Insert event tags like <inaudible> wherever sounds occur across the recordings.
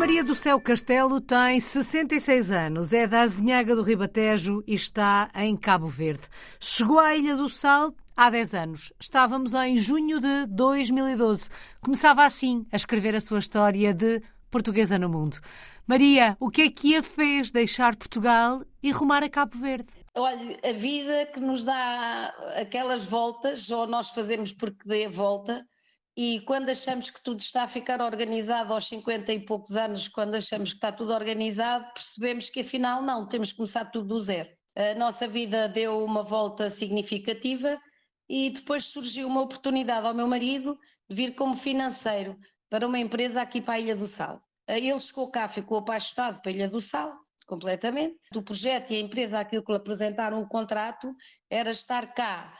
Maria do Céu Castelo tem 66 anos, é da Azinhaga do Ribatejo e está em Cabo Verde. Chegou à Ilha do Sal há 10 anos. Estávamos em junho de 2012. Começava assim a escrever a sua história de portuguesa no mundo. Maria, o que é que a fez deixar Portugal e rumar a Cabo Verde? Olha, a vida que nos dá aquelas voltas, ou nós fazemos porque dê a volta, e quando achamos que tudo está a ficar organizado aos 50 e poucos anos, quando achamos que está tudo organizado, percebemos que afinal não, temos que começar tudo do zero. A nossa vida deu uma volta significativa e depois surgiu uma oportunidade ao meu marido vir como financeiro para uma empresa aqui para a Ilha do Sal. Ele chegou cá, ficou apaixonado pela Ilha do Sal, completamente. Do projeto e a empresa, aquilo que lhe apresentaram o contrato, era estar cá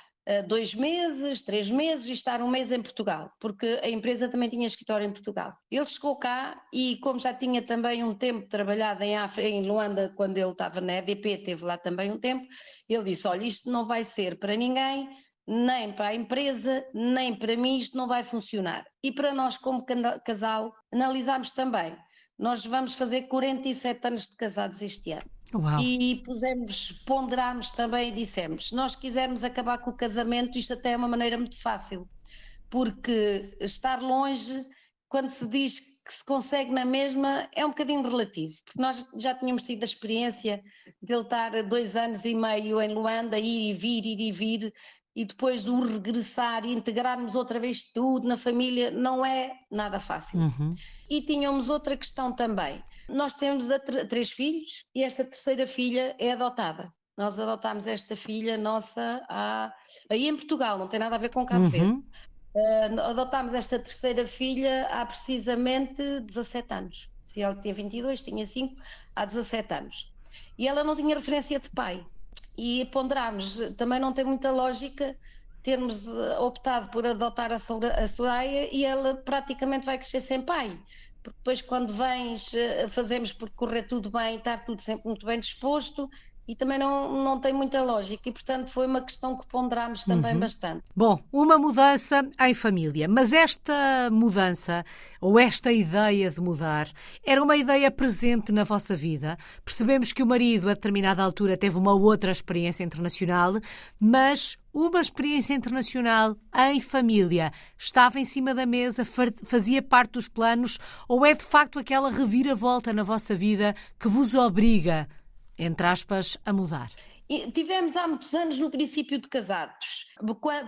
dois meses, três meses e estar um mês em Portugal, porque a empresa também tinha escritório em Portugal. Ele chegou cá e, como já tinha também um tempo trabalhado em, em Luanda, quando ele estava na EDP, teve lá também um tempo, ele disse: Olha, isto não vai ser para ninguém, nem para a empresa, nem para mim, isto não vai funcionar. E para nós, como casal, analisámos também. Nós vamos fazer 47 anos de casados este ano. Uau. E pusemos, ponderámos também e dissemos: se nós quisermos acabar com o casamento, isto até é uma maneira muito fácil, porque estar longe, quando se diz que se consegue na mesma, é um bocadinho relativo, porque nós já tínhamos tido a experiência de ele estar dois anos e meio em Luanda, ir e vir, ir e vir, e depois o regressar e integrarmos outra vez tudo na família não é nada fácil. Uhum. E tínhamos outra questão também. Nós temos três filhos e esta terceira filha é adotada. Nós adotámos esta filha nossa há... aí em Portugal, não tem nada a ver com Cabo Verde. Uhum. Uh, adotámos esta terceira filha há precisamente 17 anos. Se ela tinha 22, tinha 5, há 17 anos. E ela não tinha referência de pai e ponderámos, também não tem muita lógica termos eh, optado por adotar a Soraya e ela praticamente vai crescer sem pai. Porque depois, quando vens, eh, fazemos por correr tudo bem, estar tudo sempre muito bem disposto e também não, não tem muita lógica e, portanto, foi uma questão que ponderámos também uhum. bastante. Bom, uma mudança em família, mas esta mudança ou esta ideia de mudar era uma ideia presente na vossa vida? Percebemos que o marido, a determinada altura, teve uma outra experiência internacional, mas uma experiência internacional em família estava em cima da mesa, fazia parte dos planos ou é de facto aquela reviravolta na vossa vida que vos obriga entre aspas, a mudar? E tivemos há muitos anos no princípio de casados,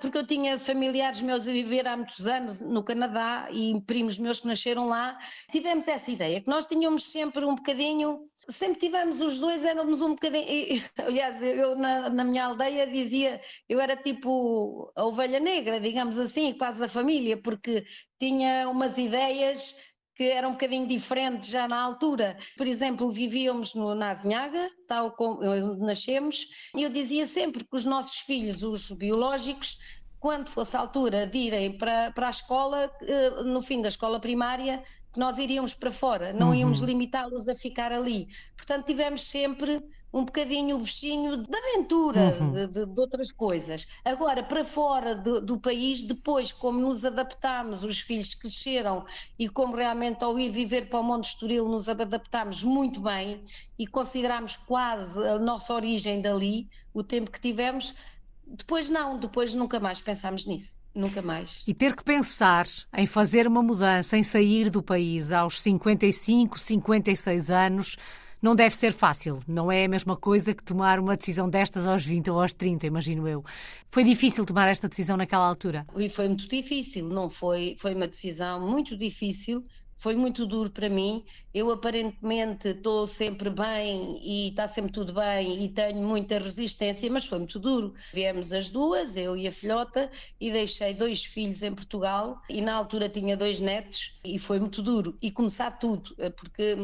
porque eu tinha familiares meus a viver há muitos anos no Canadá e primos meus que nasceram lá. Tivemos essa ideia, que nós tínhamos sempre um bocadinho sempre tivemos os dois, éramos um bocadinho. Aliás, eu na, na, minha aldeia dizia, eu era tipo a ovelha negra, digamos assim, quase a família, porque tinha umas ideias que era um bocadinho diferente já na altura. Por exemplo, vivíamos no, na Azinhaga, tal como onde nascemos, e eu dizia sempre que os nossos filhos, os biológicos, quando fosse a altura de irem para, para a escola, eh, no fim da escola primária, nós iríamos para fora, não íamos uhum. limitá-los a ficar ali. Portanto, tivemos sempre um bocadinho o bichinho de aventura, uhum. de, de, de, outras coisas. Agora, para fora de, do país, depois, como nos adaptámos, os filhos cresceram e como realmente ao ir viver para o Monte Estoril nos adaptámos muito bem e consideramos quase a nossa origem dali, o tempo que tivemos, depois não, depois nunca mais pensámos nisso. Nunca mais. E ter que pensar em fazer uma mudança, em sair do país aos 55, 56 anos, não deve ser fácil. Não é a mesma coisa que tomar uma decisão destas aos 20 ou aos 30, imagino eu. Foi difícil tomar esta decisão naquela altura? E foi muito difícil, não foi? Foi uma decisão muito difícil. Foi muito duro para mim. Eu aparentemente estou sempre bem e está sempre tudo bem e tenho muita resistência, mas foi muito duro. Viemos as duas, eu e a filhota, e deixei dois filhos em Portugal e na altura tinha dois netos e foi muito duro. E começar tudo, porque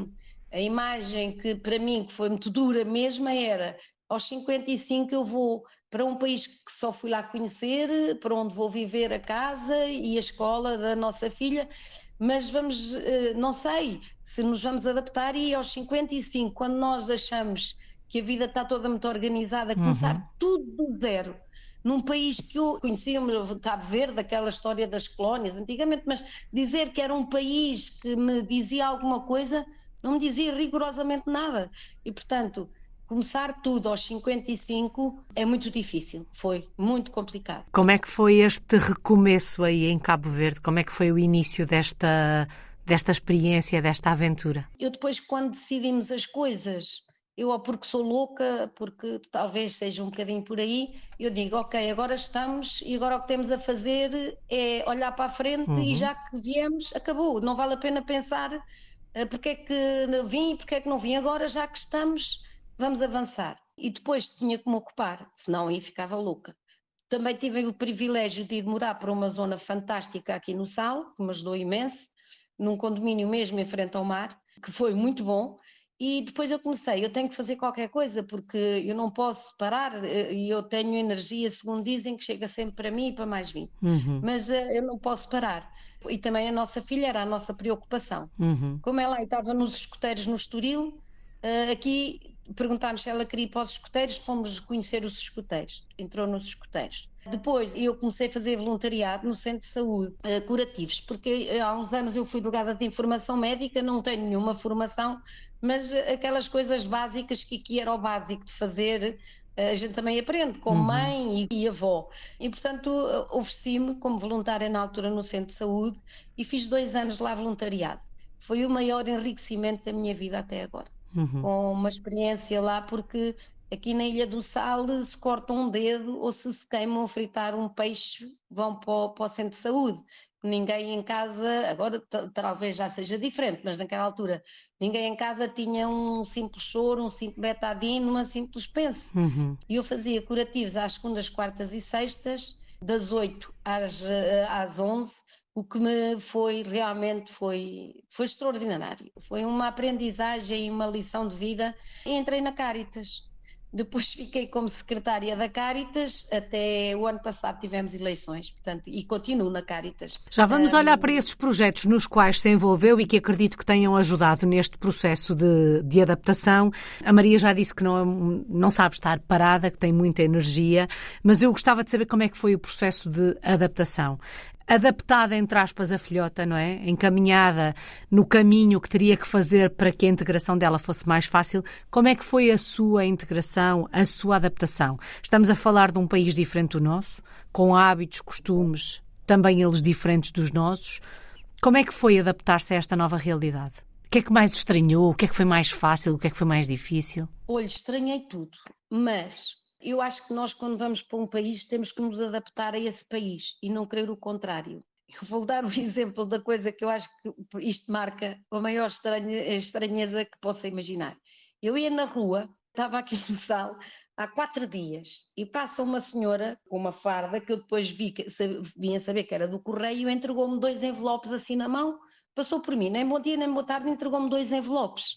a imagem que para mim que foi muito dura mesmo era aos 55 eu vou para um país que só fui lá conhecer, para onde vou viver a casa e a escola da nossa filha, mas vamos, eh, não sei se nos vamos adaptar e aos 55, quando nós achamos que a vida está toda muito organizada, começar uhum. tudo do zero, num país que eu conhecia, Cabo Verde, aquela história das colónias antigamente, mas dizer que era um país que me dizia alguma coisa, Não me dizia rigorosamente nada. E, portanto, começar tudo aos 55 é muito difícil. Foi muito complicado. Como é que foi este recomeço aí em Cabo Verde? Como é que foi o início desta, desta experiência, desta aventura? Eu depois, quando decidimos as coisas, eu ou porque sou louca, porque talvez seja um bocadinho por aí, eu digo, ok, agora estamos e agora o que temos a fazer é olhar para a frente uhum. e já que viemos, acabou. Não vale a pena pensar uh, porque é que vim e porque é que não vim. Agora, já que estamos, vamos avançar. E depois tinha que me ocupar, senão aí ficava louca. Também tive o privilégio de ir morar para uma zona fantástica aqui no Sal, que me ajudou imenso, num condomínio mesmo em frente ao mar, que foi muito bom e depois eu comecei, eu tenho que fazer qualquer coisa, porque eu não posso parar eh, e eu tenho energia, segundo dizem, que chega sempre para mim e para mais 20. Uhum. Mas uh, eu não posso parar. E também a nossa filha era a nossa preocupação. Uhum. Como ela estava nos escuteiros no Estoril, uh, aqui perguntámos se ela queria ir para os escuteiros, fomos conhecer os escuteiros. Entrou nos escuteiros. Depois eu comecei a fazer voluntariado no centro de saúde uh, curativos, porque há uns anos eu fui delegada de informação médica, não tenho nenhuma formação, mas aquelas coisas básicas que aqui era o básico de fazer, a gente também aprende com uhum. mãe e, e, avó. E, portanto, ofereci-me como voluntária na altura no centro de saúde e fiz dois anos lá voluntariado. Foi o maior enriquecimento da minha vida até agora. Uhum. Com uma experiência lá, porque aqui na Ilha do Sal se corta um dedo ou se se queimam a fritar um peixe, vão para o, para o centro de saúde ninguém em casa, agora talvez já seja diferente, mas naquela altura ninguém em casa tinha um simples choro, um simples betadine, uma simples pense. Uhum. E eu fazia curativos às segundas, quartas e sextas, das 8 às, eh, às 11, o que me foi realmente foi, foi extraordinário. Foi uma aprendizagem e uma lição de vida. Entrei na Caritas. Depois fiquei como secretária da Caritas, até o ano passado tivemos eleições, portanto, e continuo na Caritas. Já vamos um... olhar para esses projetos nos quais se envolveu e que acredito que tenham ajudado neste processo de, de adaptação. A Maria já disse que não, não sabe estar parada, que tem muita energia, mas eu gostava de saber como é que foi o processo de adaptação adaptada, entre aspas, a filhota, não é? Encaminhada no caminho que teria que fazer para que a integração dela fosse mais fácil. Como é que foi a sua integração, a sua adaptação? Estamos a falar de um país diferente do nosso, com hábitos, costumes, também eles diferentes dos nossos. Como é que foi adaptar-se a esta nova realidade? O que é que mais estranhou? O que é que foi mais fácil? O que é que foi mais difícil? Olha, estranhei tudo, mas eu acho que nós, quando vamos para um país, temos que nos adaptar a esse país e não querer o contrário. Eu vou dar um <laughs> exemplo da coisa que eu acho que isto marca a maior estranheza que possa imaginar. Eu ia na rua, estava aqui no sal, há quatro dias, e passa uma senhora com uma farda que eu depois vi, que, vinha saber que era do correio, entregou-me dois envelopes assim na mão, passou por mim, nem bom dia nem boa tarde, entregou-me dois envelopes.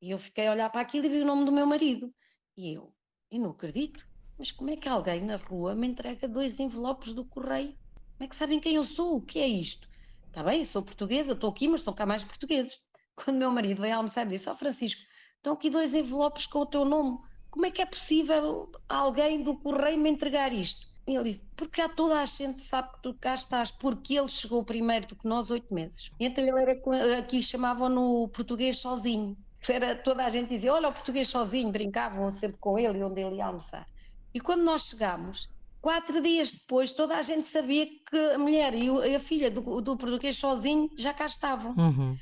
E eu fiquei a olhar para aquilo e vi o nome do meu marido. E eu, e não acredito. Mas como é que alguém na rua me entrega dois envelopes do correio? Como é que sabem quem eu sou? O que é isto? Está bem, sou portuguesa, estou aqui, mas estão cá mais portugueses. <laughs> Quando meu marido veio almoçar, disse: Ó oh, Francisco, estão aqui dois envelopes com o teu nome. Como é que é possível alguém do correio me entregar isto? E ele disse: Porque já toda a gente sabe que tu cá estás, porque ele chegou primeiro do que nós oito meses. Então ele era aqui chamavam no português sozinho era, toda a gente dizia, olha o português sozinho, brincavam sempre com ele onde ele ia almoçar. E quando nós chegámos, quatro dias depois, toda a gente sabia que a mulher e a filha do, do português sozinho já cá estavam. Uhum.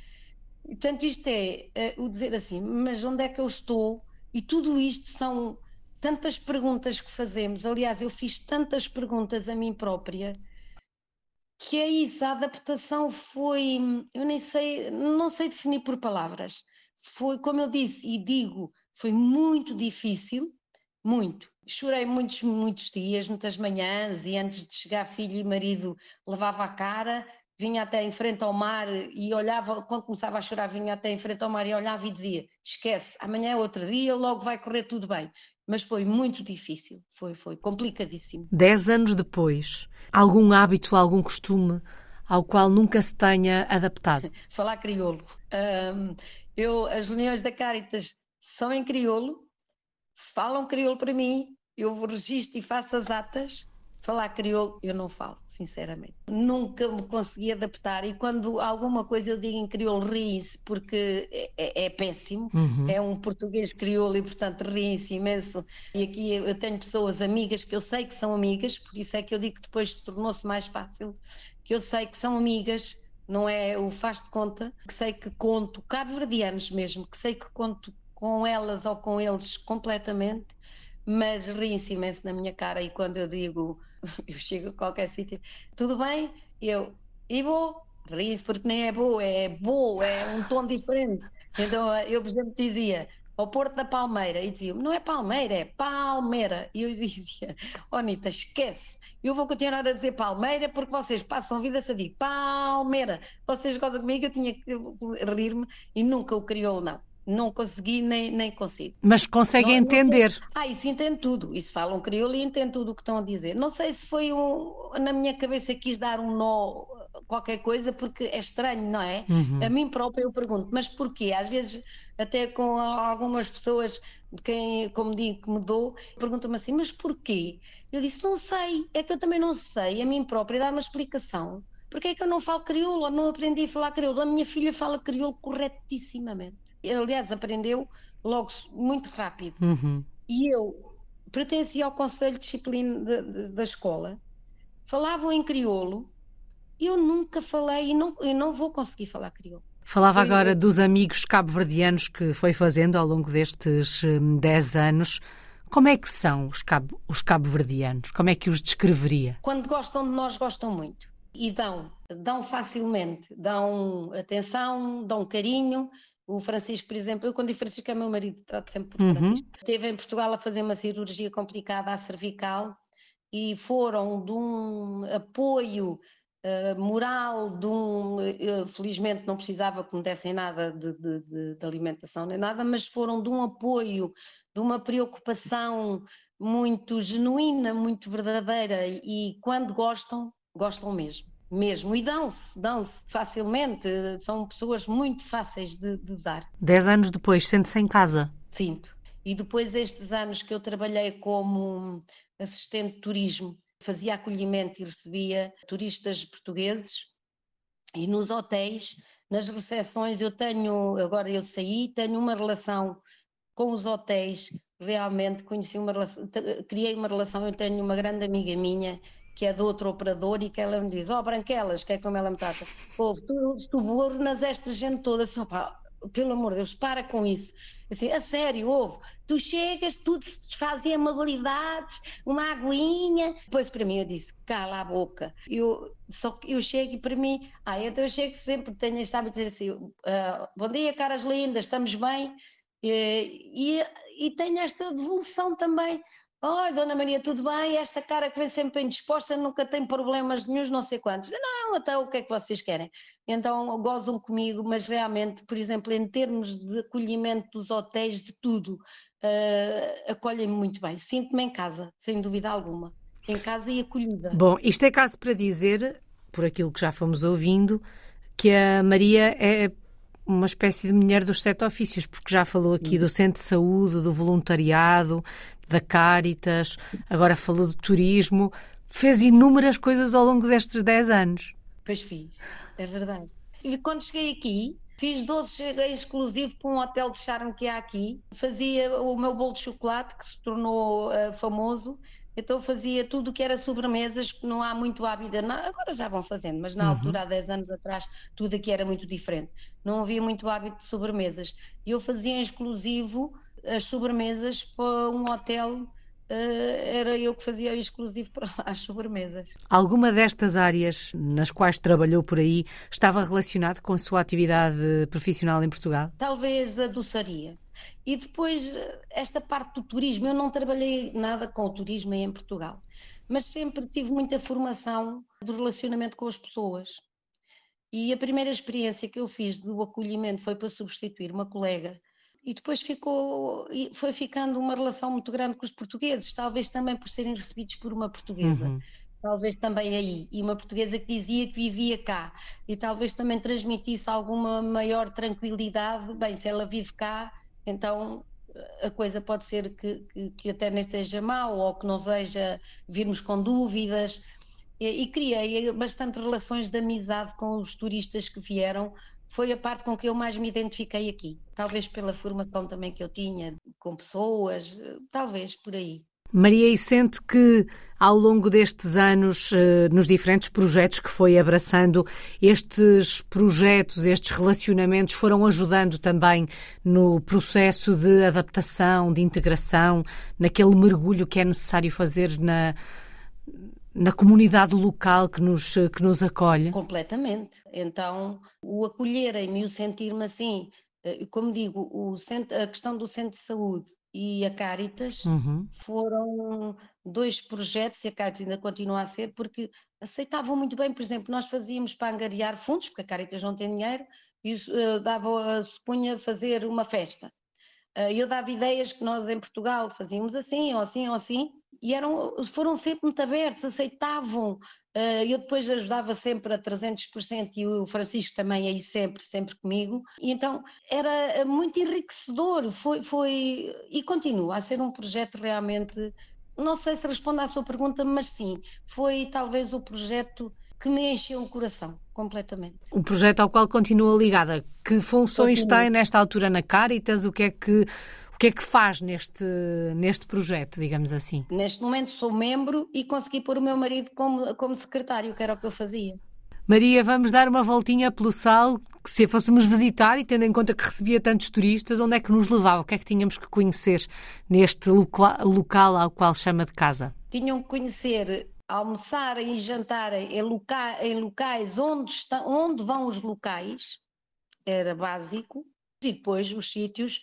Portanto, isto é uh, o dizer assim, mas onde é que eu estou? E tudo isto são tantas perguntas que fazemos. Aliás, eu fiz tantas perguntas a mim própria que é isso, a adaptação foi, eu nem sei, não sei definir por palavras foi, como eu disse e digo, foi muito difícil, muito. Chorei muitos, muitos dias, muitas manhãs, e antes de chegar filho e marido levava a cara, vinha até em frente ao mar e olhava, quando começava a chorar, vinha até em frente ao mar e olhava e dizia: Esquece, amanhã é outro dia, logo vai correr tudo bem. Mas foi muito difícil, foi, foi complicadíssimo. Dez anos depois, algum hábito, algum costume ao qual nunca se tenha adaptado? <laughs> Falar crioulo. Um, eu, as reuniões da Caritas são em crioulo, falam crioulo para mim, eu registro e faço as atas Falar crioulo eu não falo, sinceramente. Nunca me consegui adaptar e quando alguma coisa eu digo em crioulo ri-se porque é, é, é péssimo. Uhum. É um português crioulo e portanto ri-se imenso. E aqui eu tenho pessoas amigas que eu sei que são amigas, por isso é que eu digo que depois tornou-se mais fácil, que eu sei que são amigas, não é o faz de conta, que sei que conto, cabo-verdianos mesmo, que sei que conto com elas ou com eles completamente, mas riem-se imenso na minha cara e quando eu digo <laughs> eu chego a qualquer sítio, tudo bem? Eu, e vou, ri-se porque nem é boa, é boa, é um tom diferente. Então eu, por exemplo, dizia ao Porto da Palmeira e dizia não é Palmeira, é Palmeira. E eu <laughs> dizia, oh Anitta, esquece, eu vou continuar a dizer Palmeira porque vocês passam a vida se eu digo Palmeira. Vocês gozam comigo, eu tinha que rir-me e nunca o criou, não não consegui nem, nem consigo. Mas conseguem não, entender. Não ah, isso entende tudo. Isso falam crioulo e entende tudo o que estão a dizer. Não sei se foi um. Na minha cabeça quis dar um nó, qualquer coisa, porque é estranho, não é? Uhum. A mim própria eu pergunto, mas porquê? Às vezes, até com algumas pessoas, quem, como digo, que me dou, perguntam-me assim, mas porquê? Eu disse, não sei. É que eu também não sei, a mim própria, dar uma explicação. Porque é que eu não falo crioulo ou não aprendi a falar crioulo? A minha filha fala crioulo corretissimamente aliás, aprendeu logo muito rápido. Uhum. E eu pertencia ao Conselho de Disciplina de, de, da escola, falavam em crioulo, eu nunca falei e não, e não vou conseguir falar crioulo. Falava agora eu... dos amigos cabo-verdianos que foi fazendo ao longo destes 10 hum, anos. Como é que são os, cabo, os cabo-verdianos? Como é que os descreveria? Quando gostam de nós, gostam muito. E dão, dão facilmente, dão atenção, dão carinho, o Francisco, por exemplo, eu quando digo Francisco é meu marido, trato sempre por uhum. Francisco. Esteve em Portugal a fazer uma cirurgia complicada à cervical e foram de um apoio uh, moral, de um, uh, felizmente não precisava que me dessem nada de, de, de, de, alimentação nem nada, mas foram de um apoio, de uma preocupação muito genuína, muito verdadeira e quando gostam, gostam mesmo mesmo. E dão-se, dão-se facilmente. São pessoas muito fáceis de, de dar. Dez anos depois, sente-se em casa? Sinto. E depois estes anos que eu trabalhei como assistente de turismo, fazia acolhimento e recebia turistas portugueses e nos hotéis, nas recepções eu tenho, agora eu saí, tenho uma relação com os hotéis, realmente conheci uma relação, criei uma relação, eu tenho uma grande amiga minha que é de outro operador, e que ela me diz: Ó, oh, Branquelas, que é como ela me trata, ouve, tu subornas esta gente toda, assim, opá, pelo amor de Deus, para com isso. Assim, a sério, ouve, tu chegas, tudo se desfaz em amabilidades, uma aguinha. Depois para mim eu disse, cala a boca. Eu, só que eu chego e para mim, ah, então eu chego sempre, tenho este hábito de dizer assim, uh, bom dia, caras lindas, estamos bem? E, e, e tenho esta devolução também. Oi, Dona Maria, tudo bem? Esta cara que vem sempre bem disposta, nunca tem problemas nenhums, não sei quantos. Não, até o que é que vocês querem? Então gozam comigo, mas realmente, por exemplo, em termos de acolhimento dos hotéis, de tudo, uh, acolhem-me muito bem. Sinto-me em casa, sem dúvida alguma. Em casa e acolhida. Bom, isto é caso para dizer, por aquilo que já fomos ouvindo, que a Maria é uma espécie de mulher dos sete ofícios, porque já falou aqui do centro de saúde, do voluntariado, da Caritas, agora falou do turismo, fez inúmeras coisas ao longo destes dez anos. Pois fiz, é verdade. E quando cheguei aqui, fiz doces exclusivo para um hotel de charme que há aqui, fazia o meu bolo de chocolate, que se tornou uh, famoso, então fazia tudo o que era sobremesas, que não há muito hábito, agora já vão fazendo, mas na uhum. altura, há 10 anos atrás, tudo aqui era muito diferente. Não havia muito hábito de sobremesas. E eu fazia em exclusivo as sobremesas para um hotel Uh, era eu que fazia exclusivo para lá as sobremesas. Alguma destas áreas nas quais trabalhou por aí estava relacionada com a sua atividade profissional em Portugal? Talvez a doçaria. E depois, esta parte do turismo, eu não trabalhei nada com o turismo em Portugal, mas sempre tive muita formação do relacionamento com as pessoas. E a primeira experiência que eu fiz do acolhimento foi para substituir uma colega e depois ficou, foi ficando uma relação muito grande com os portugueses, talvez também por serem recebidos por uma portuguesa. Uhum. Talvez também aí, e uma portuguesa que dizia que vivia cá, e talvez também transmitisse alguma maior tranquilidade. Bem, se ela vive cá, então a coisa pode ser que, que, que até nem seja mal ou que não seja virmos com dúvidas. E, e criei bastante relações de amizade com os turistas que vieram, foi a parte com que eu mais me identifiquei aqui. Talvez pela formação também que eu tinha com pessoas, talvez por aí. Maria, e sente que ao longo destes anos, eh, nos diferentes projetos que foi abraçando, estes projetos, estes relacionamentos foram ajudando também no processo de adaptação, de integração, naquele mergulho que é necessário fazer na, na comunidade local que nos, que nos acolhe? Completamente. Então, o acolherem-me e o sentir-me assim, eh, como digo, o centro, a questão do centro de saúde e a Caritas uhum. foram dois projetos, e a Caritas ainda continua a ser, porque aceitavam muito bem, por exemplo, nós fazíamos para angariar fundos, porque a Caritas não tem dinheiro, e uh, dava, uh, se punha a fazer uma festa. Uh, eu dava ideias que nós em Portugal fazíamos assim, ou assim, ou assim, e eram, foram sempre muito abertos, aceitavam. Uh, eu depois ajudava sempre a 300% e o Francisco também aí sempre, sempre comigo. E então era muito enriquecedor, foi, foi e continua a ser um projeto realmente. Não sei se responde à sua pergunta, mas sim, foi talvez o projeto que me encheu o coração completamente. Um projeto ao qual continua ligada. Que funções Continua. tem nesta altura na Caritas? O que é que o que é que faz neste, neste projeto, digamos assim? Neste momento sou membro e consegui pôr o meu marido como, como secretário, que era o que eu fazia. Maria, vamos dar uma voltinha pelo Sal, que se a fôssemos visitar e tendo em conta que recebia tantos turistas, onde é que nos levava? O que é que tínhamos que conhecer neste local ao qual chama de casa? Tinham que conhecer, almoçarem e jantarem em, loca em locais onde, está, onde vão os locais, era básico, e depois os sítios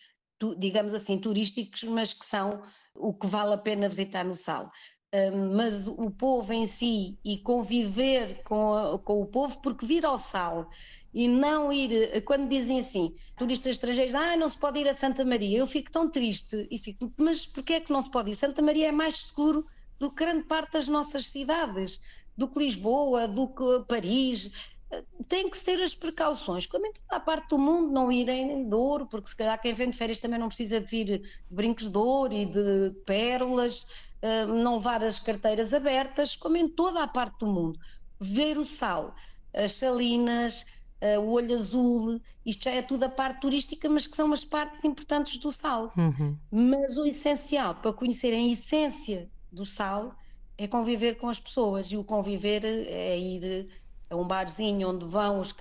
digamos assim, turísticos, mas que são o que vale a pena visitar no Sal. mas o povo em si e conviver com, a, com o povo, porque vir ao Sal e não ir, quando dizem assim, turistas estrangeiros, ah, não se pode ir a Santa Maria, eu fico tão triste e fico, mas porquê é que não se pode ir? Santa Maria é mais seguro do que grande parte das nossas cidades, do que Lisboa, do que Paris, tem que ser as precauções, como em toda a parte do mundo, não irem de ouro, porque se calhar quem vem de férias também não precisa de vir de brincos de ouro e de pérolas, eh, não levar as carteiras abertas, como em toda a parte do mundo. Ver o sal, as salinas, eh, o olho azul, isto já é tudo a parte turística, mas que são as partes importantes do sal. Uhum. Mas o essencial para conhecerem a essência do sal é conviver com as pessoas e o conviver é ir um barzinho onde vão os,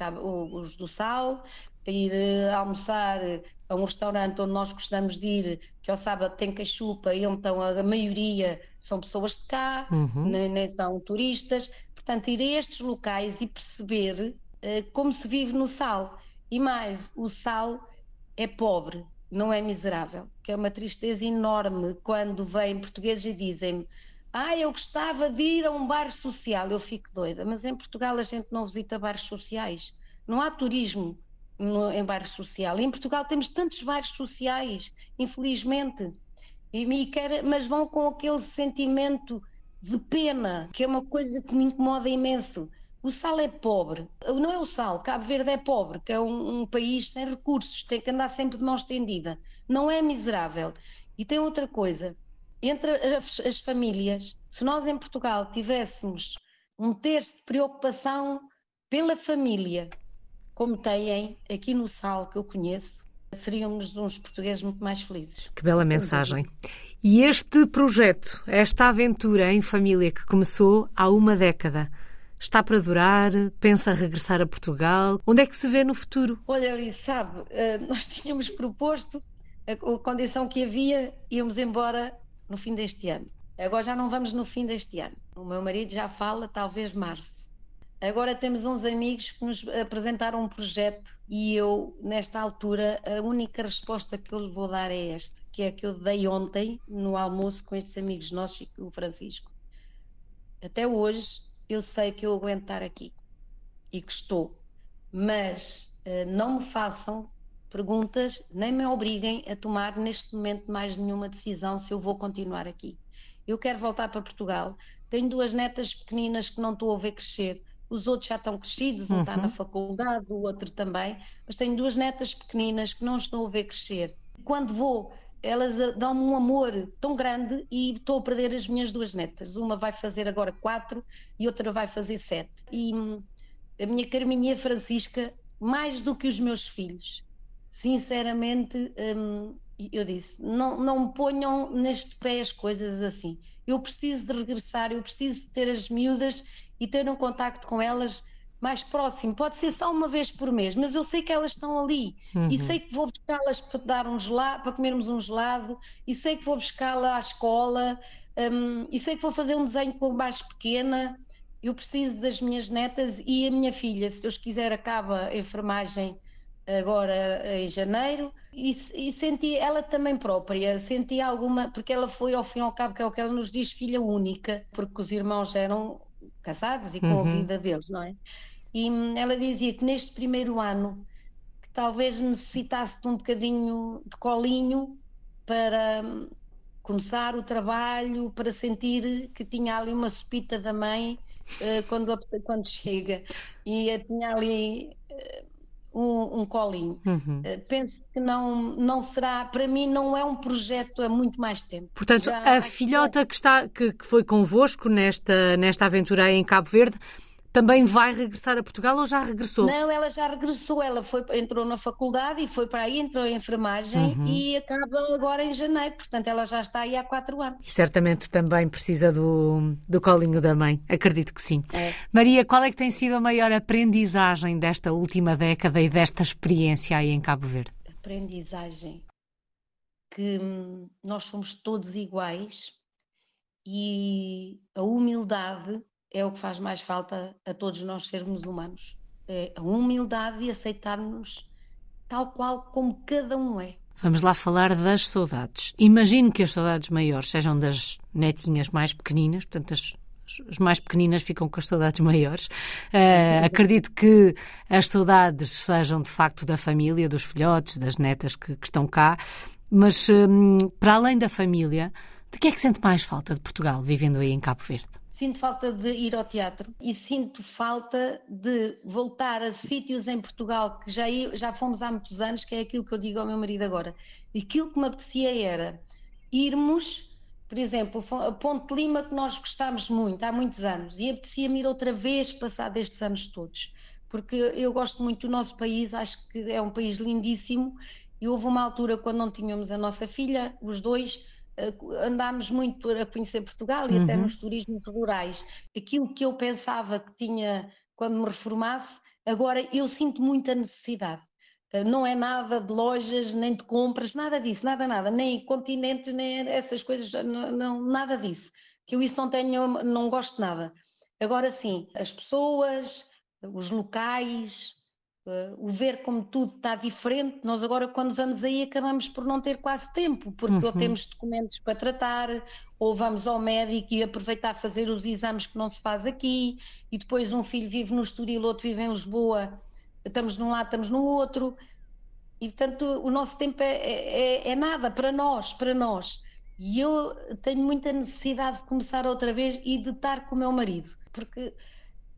os do sal, ir uh, almoçar a um restaurante onde nós gostamos de ir, que ao sábado tem cachupa, e então a, maioria são pessoas de cá, uhum. nem, nem, são turistas. Portanto, ir a estes locais e perceber uh, como se vive no sal. E mais, o sal é pobre, não é miserável, que é uma tristeza enorme quando vêm portugueses e dizem-me ah, eu gostava de ir a um bar social. Eu fico doida, mas em Portugal a gente não visita bares sociais. Não há turismo no, em bairro social. Em Portugal temos tantos bares sociais, infelizmente. E, e quer, mas vão com aquele sentimento de pena, que é uma coisa que me incomoda imenso. O sal é pobre. Não é o sal, Cabo Verde é pobre, que é um, um país sem recursos, tem que andar sempre de mão estendida. Não é miserável. E tem outra coisa entre as, as famílias, se nós em Portugal tivéssemos um terço de preocupação pela família, como têm aqui no Sal, que eu conheço, seríamos uns portugueses muito mais felizes. Que bela mensagem. E este projeto, esta aventura em família que começou há uma década, está para durar? Pensa regressar a Portugal? Onde é que se vê no futuro? Olha, ali, sabe, eh, <laughs> nós tínhamos proposto a condição que havia, íamos embora no fim deste ano. Agora já não vamos no fim deste ano. O meu marido já fala, talvez março. Agora temos uns amigos que nos apresentaram um projeto e eu, nesta altura, a única resposta que eu lhe vou dar é esta, que é a que eu dei ontem no almoço com estes amigos nossos e o Francisco. Até hoje eu sei que eu aguento estar aqui e que estou, mas uh, não me façam perguntas, nem me obriguem a tomar neste momento mais nenhuma decisão se eu vou continuar aqui. Eu quero voltar para Portugal. Tenho duas netas pequeninas que não estou a ver crescer. Os outros já estão crescidos, um uhum. está na faculdade, o outro também. Mas tenho duas netas pequeninas que não estou a ver crescer. Quando vou elas dão-me um amor tão grande e estou a perder as minhas duas netas. Uma vai fazer agora quatro e outra vai fazer sete. E hum, a minha Carminha Francisca, mais do que os meus filhos, sinceramente, hum, eu disse: não, não me ponham neste pé as coisas assim. Eu preciso de regressar, eu preciso de ter as miúdas e ter um contacto com elas mais próximo. Pode ser só uma vez por mês, mas eu sei que elas estão ali uhum. e sei que vou buscá-las para dar um gelado, para comermos um gelado, e sei que vou buscá-la à escola, um, e sei que vou fazer um desenho com mais pequena. Eu preciso das minhas netas e a minha filha, se Deus quiser, acaba a enfermagem agora em janeiro e, e, senti ela também própria, senti alguma, porque ela foi ao fim e ao cabo, que é o que ela nos diz, filha única, porque os irmãos eram casados e com uhum. a vida deles, não é? E hum, ela dizia que neste primeiro ano que talvez necessitasse de um bocadinho de colinho para hum, começar o trabalho, para sentir que tinha ali uma sopita da mãe uh, quando, quando chega. E tinha ali uh, um, um, colinho. Uhum. Uh, penso que não, não será, para mim, não é um projeto há muito mais tempo. Portanto, Já a filhota que, está, que, que foi convosco nesta, nesta aventura em Cabo Verde também vai regressar a Portugal ou já regressou? Não, ela já regressou. Ela foi, entrou na faculdade e foi para aí, entrou em enfermagem uhum. e acaba agora em janeiro. Portanto, ela já está aí há quatro anos. E certamente também precisa do, do colinho da mãe. Acredito que sim. É. Maria, qual é que tem sido a maior aprendizagem desta última década e desta experiência aí em Cabo Verde? Aprendizagem que hum, nós somos todos iguais e a humildade é o que faz mais falta a todos nós sermos humanos. É a humildade e aceitarmos tal qual como cada um é. Vamos lá falar das saudades. Imagino que as saudades maiores sejam das netinhas mais pequeninas, portanto, as, as mais pequeninas ficam com as saudades maiores. Uh, acredito que as saudades sejam de facto da família, dos filhotes, das netas que, que estão cá, mas um, para além da família, de que é que sente mais falta de Portugal, vivendo aí em Cabo Verde? Sinto falta de ir ao teatro e sinto falta de voltar a sítios em Portugal que já, já fomos há muitos anos, que é aquilo que eu digo ao meu marido agora. Aquilo que me apetecia era irmos, por exemplo, a Ponte Lima, que nós gostámos muito há muitos anos, e apetecia-me ir outra vez, passar destes anos todos, porque eu gosto muito do nosso país, acho que é um país lindíssimo. E houve uma altura quando não tínhamos a nossa filha, os dois andámos muito por, a conhecer Portugal e uhum. até nos turismos rurais. Aquilo que eu pensava que tinha quando me reformasse, agora eu sinto muita necessidade. Eh, não é nada de lojas, nem de compras, nada disso, nada, nada, nem continentes, nem essas coisas, não, não nada disso. Que eu isso não tenho, não gosto nada. Agora sim, as pessoas, os locais, Uh, o ver como tudo está diferente, nós agora quando vamos aí acabamos por não ter quase tempo, porque uhum. ou temos documentos para tratar, ou vamos ao médico e aproveitar fazer os exames que não se faz aqui, e depois um filho vive no Estoril, outro vive em Lisboa, estamos num lado, estamos no outro, e portanto o nosso tempo é, é, é nada para nós, para nós. E eu tenho muita necessidade de começar outra vez e de estar com o meu marido, porque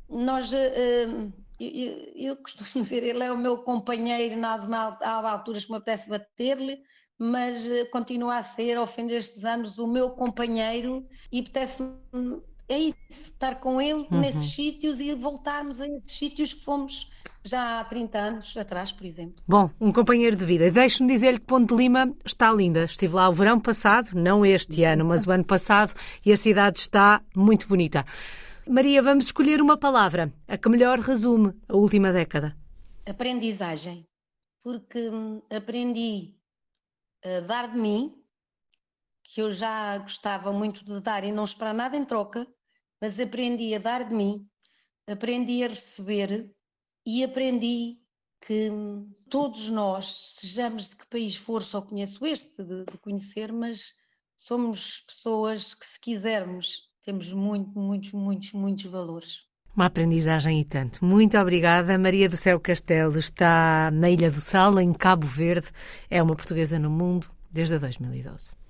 nós... Uh, eu, eu, costumo <laughs> dizer, ele é o meu companheiro nas há alturas que me apetece bater-lhe, mas eh, continua a ser, ao fim destes anos, o meu companheiro e apetece-me, é isso, estar com ele uhum. nesses sítios e voltarmos a esses sítios que fomos já há 30 anos atrás, por exemplo. Bom, um companheiro de vida. Deixe-me dizer-lhe que Ponte de Lima está linda. Estive lá o verão passado, não este ano, mas o ano passado, e a cidade está muito bonita. Maria, vamos escolher uma palavra, a que melhor resume a última década. Aprendizagem. Porque hum, aprendi a dar de mim, que eu já gostava muito de dar e não esperar nada em troca, mas aprendi a dar de mim, aprendi a receber e aprendi que hum, todos nós, sejamos de que país for, só conheço este de, de conhecer, mas somos pessoas que, se quisermos temos muito, muitos, muitos, muitos valores. Uma aprendizagem e tanto. Muito obrigada. Maria do Céu Castelo está na Ilha do Sal, em Cabo Verde. É uma portuguesa no mundo desde 2012.